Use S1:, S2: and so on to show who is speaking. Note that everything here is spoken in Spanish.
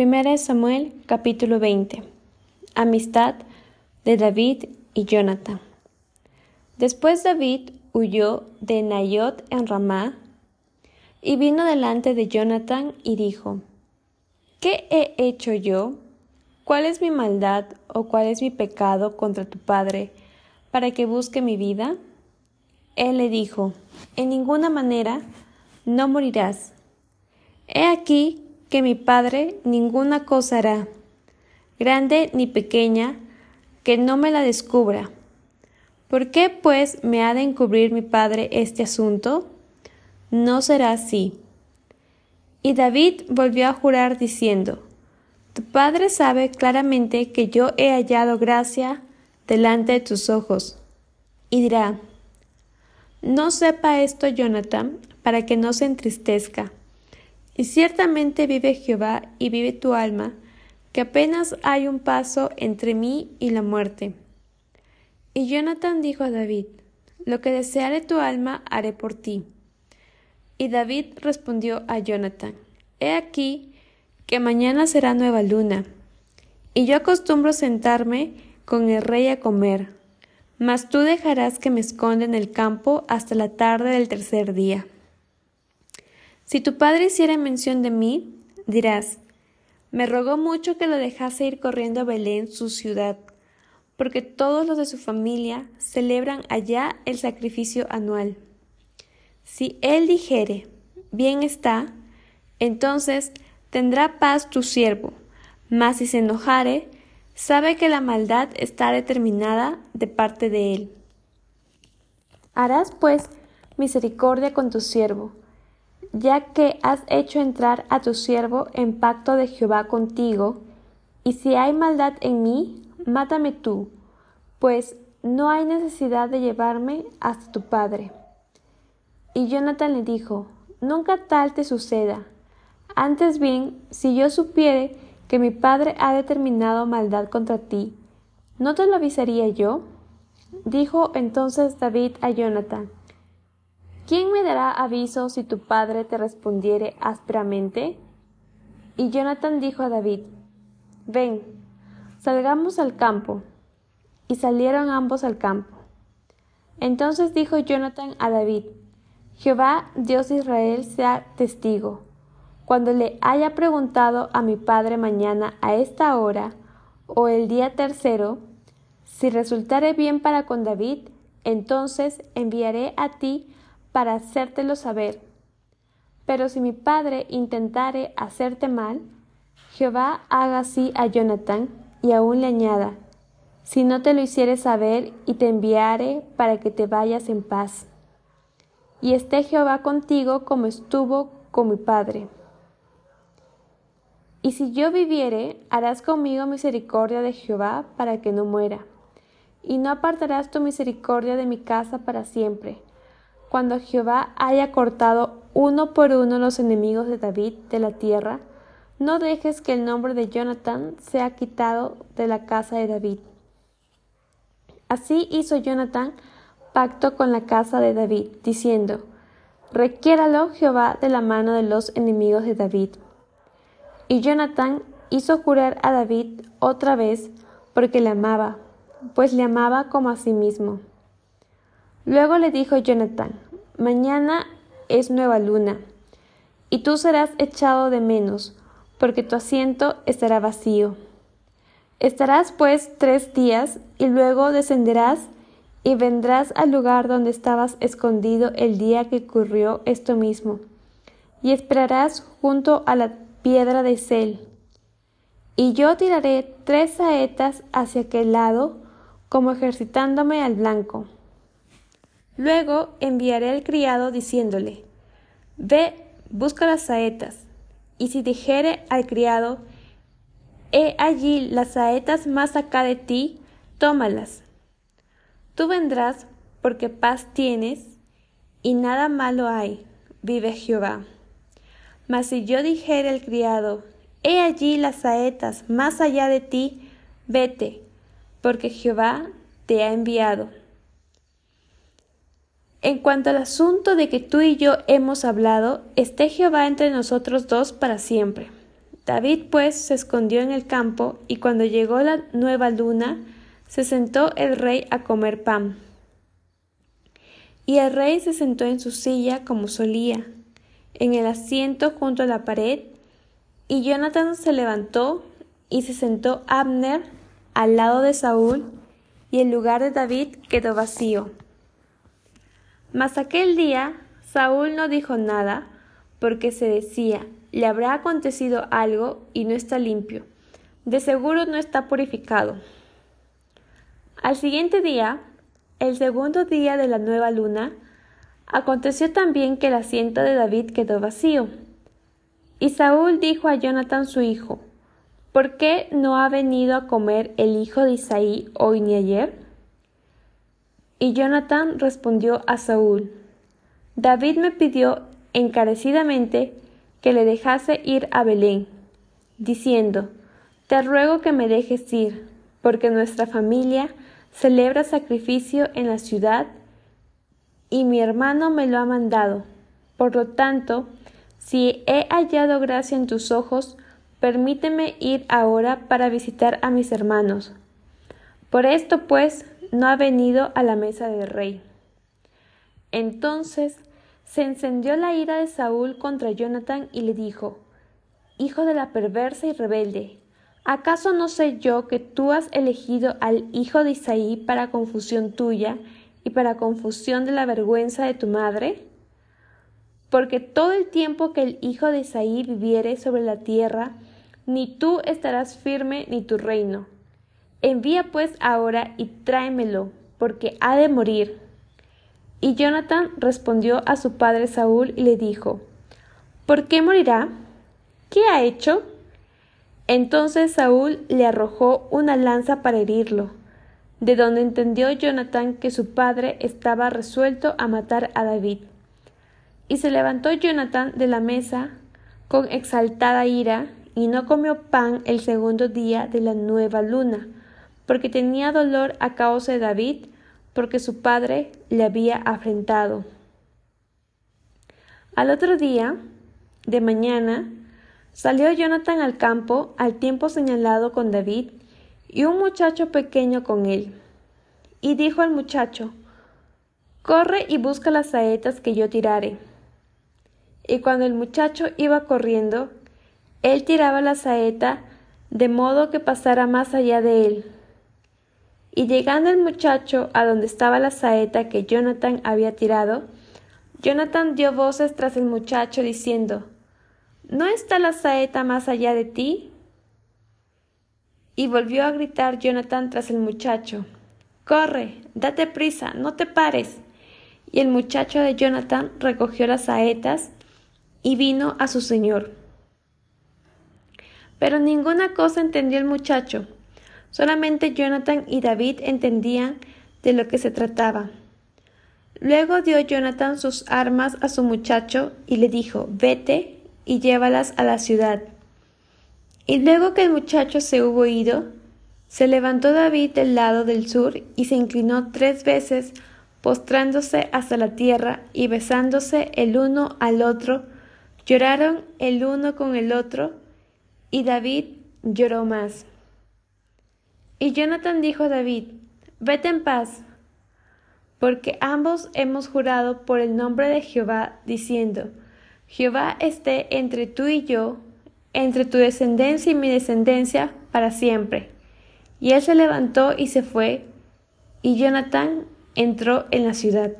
S1: 1 Samuel capítulo 20. Amistad de David y Jonathan. Después David huyó de Nayot en Ramá y vino delante de Jonathan y dijo, ¿Qué he hecho yo? ¿Cuál es mi maldad o cuál es mi pecado contra tu padre para que busque mi vida? Él le dijo, En ninguna manera no morirás. He aquí que mi Padre ninguna cosa hará, grande ni pequeña, que no me la descubra. ¿Por qué, pues, me ha de encubrir mi Padre este asunto? No será así. Y David volvió a jurar diciendo, Tu Padre sabe claramente que yo he hallado gracia delante de tus ojos. Y dirá, No sepa esto Jonathan, para que no se entristezca y ciertamente vive Jehová y vive tu alma, que apenas hay un paso entre mí y la muerte. Y Jonathan dijo a David, Lo que deseare tu alma haré por ti. Y David respondió a Jonathan, He aquí que mañana será nueva luna, y yo acostumbro sentarme con el rey a comer, mas tú dejarás que me esconda en el campo hasta la tarde del tercer día. Si tu padre hiciera mención de mí, dirás, me rogó mucho que lo dejase ir corriendo a Belén, su ciudad, porque todos los de su familia celebran allá el sacrificio anual. Si él dijere, bien está, entonces tendrá paz tu siervo, mas si se enojare, sabe que la maldad está determinada de parte de él. Harás pues misericordia con tu siervo, ya que has hecho entrar a tu siervo en pacto de Jehová contigo, y si hay maldad en mí, mátame tú, pues no hay necesidad de llevarme hasta tu padre. Y Jonathan le dijo, Nunca tal te suceda. Antes bien, si yo supiere que mi padre ha determinado maldad contra ti, ¿no te lo avisaría yo? Dijo entonces David a Jonathan, ¿Quién me dará aviso si tu padre te respondiere ásperamente? Y Jonathan dijo a David, Ven, salgamos al campo. Y salieron ambos al campo. Entonces dijo Jonathan a David, Jehová, Dios de Israel, sea testigo. Cuando le haya preguntado a mi padre mañana a esta hora, o el día tercero, si resultare bien para con David, entonces enviaré a ti para hacértelo saber. Pero si mi padre intentare hacerte mal, Jehová haga así a Jonathan y aún le añada, si no te lo hiciere saber y te enviare para que te vayas en paz. Y esté Jehová contigo como estuvo con mi padre. Y si yo viviere, harás conmigo misericordia de Jehová para que no muera, y no apartarás tu misericordia de mi casa para siempre cuando Jehová haya cortado uno por uno los enemigos de David de la tierra, no dejes que el nombre de Jonathan sea quitado de la casa de David. Así hizo Jonathan pacto con la casa de David, diciendo, Requiéralo Jehová de la mano de los enemigos de David. Y Jonathan hizo jurar a David otra vez porque le amaba, pues le amaba como a sí mismo. Luego le dijo Jonathan, Mañana es nueva luna, y tú serás echado de menos, porque tu asiento estará vacío. Estarás pues tres días, y luego descenderás y vendrás al lugar donde estabas escondido el día que ocurrió esto mismo, y esperarás junto a la piedra de Sel. Y yo tiraré tres saetas hacia aquel lado, como ejercitándome al blanco. Luego enviaré al criado diciéndole, Ve, busca las saetas, y si dijere al criado, He allí las saetas más acá de ti, tómalas. Tú vendrás porque paz tienes, y nada malo hay, vive Jehová. Mas si yo dijere al criado, He allí las saetas más allá de ti, vete, porque Jehová te ha enviado. En cuanto al asunto de que tú y yo hemos hablado, esté Jehová entre nosotros dos para siempre. David pues se escondió en el campo y cuando llegó la nueva luna, se sentó el rey a comer pan. Y el rey se sentó en su silla como solía, en el asiento junto a la pared, y Jonathan se levantó y se sentó Abner al lado de Saúl, y el lugar de David quedó vacío. Mas aquel día Saúl no dijo nada, porque se decía, le habrá acontecido algo y no está limpio, de seguro no está purificado. Al siguiente día, el segundo día de la nueva luna, aconteció también que el asiento de David quedó vacío. Y Saúl dijo a Jonathan su hijo, ¿Por qué no ha venido a comer el hijo de Isaí hoy ni ayer? Y Jonathan respondió a Saúl, David me pidió encarecidamente que le dejase ir a Belén, diciendo, Te ruego que me dejes ir, porque nuestra familia celebra sacrificio en la ciudad y mi hermano me lo ha mandado. Por lo tanto, si he hallado gracia en tus ojos, permíteme ir ahora para visitar a mis hermanos. Por esto, pues, no ha venido a la mesa del rey. Entonces se encendió la ira de Saúl contra Jonathan y le dijo, Hijo de la perversa y rebelde, ¿acaso no sé yo que tú has elegido al hijo de Isaí para confusión tuya y para confusión de la vergüenza de tu madre? Porque todo el tiempo que el hijo de Isaí viviere sobre la tierra, ni tú estarás firme ni tu reino. Envía pues ahora y tráemelo, porque ha de morir. Y Jonathan respondió a su padre Saúl y le dijo, ¿Por qué morirá? ¿Qué ha hecho? Entonces Saúl le arrojó una lanza para herirlo, de donde entendió Jonathan que su padre estaba resuelto a matar a David. Y se levantó Jonathan de la mesa con exaltada ira y no comió pan el segundo día de la nueva luna, porque tenía dolor a causa de David, porque su padre le había afrentado. Al otro día, de mañana, salió Jonathan al campo al tiempo señalado con David, y un muchacho pequeño con él. Y dijo al muchacho, Corre y busca las saetas que yo tirare. Y cuando el muchacho iba corriendo, él tiraba la saeta de modo que pasara más allá de él. Y llegando el muchacho a donde estaba la saeta que Jonathan había tirado, Jonathan dio voces tras el muchacho diciendo ¿No está la saeta más allá de ti? Y volvió a gritar Jonathan tras el muchacho Corre, date prisa, no te pares. Y el muchacho de Jonathan recogió las saetas y vino a su señor. Pero ninguna cosa entendió el muchacho. Solamente Jonathan y David entendían de lo que se trataba. Luego dio Jonathan sus armas a su muchacho y le dijo Vete y llévalas a la ciudad. Y luego que el muchacho se hubo ido, se levantó David del lado del sur y se inclinó tres veces, postrándose hasta la tierra y besándose el uno al otro, lloraron el uno con el otro, y David lloró más. Y Jonathan dijo a David, Vete en paz, porque ambos hemos jurado por el nombre de Jehová, diciendo, Jehová esté entre tú y yo, entre tu descendencia y mi descendencia, para siempre. Y él se levantó y se fue, y Jonathan entró en la ciudad.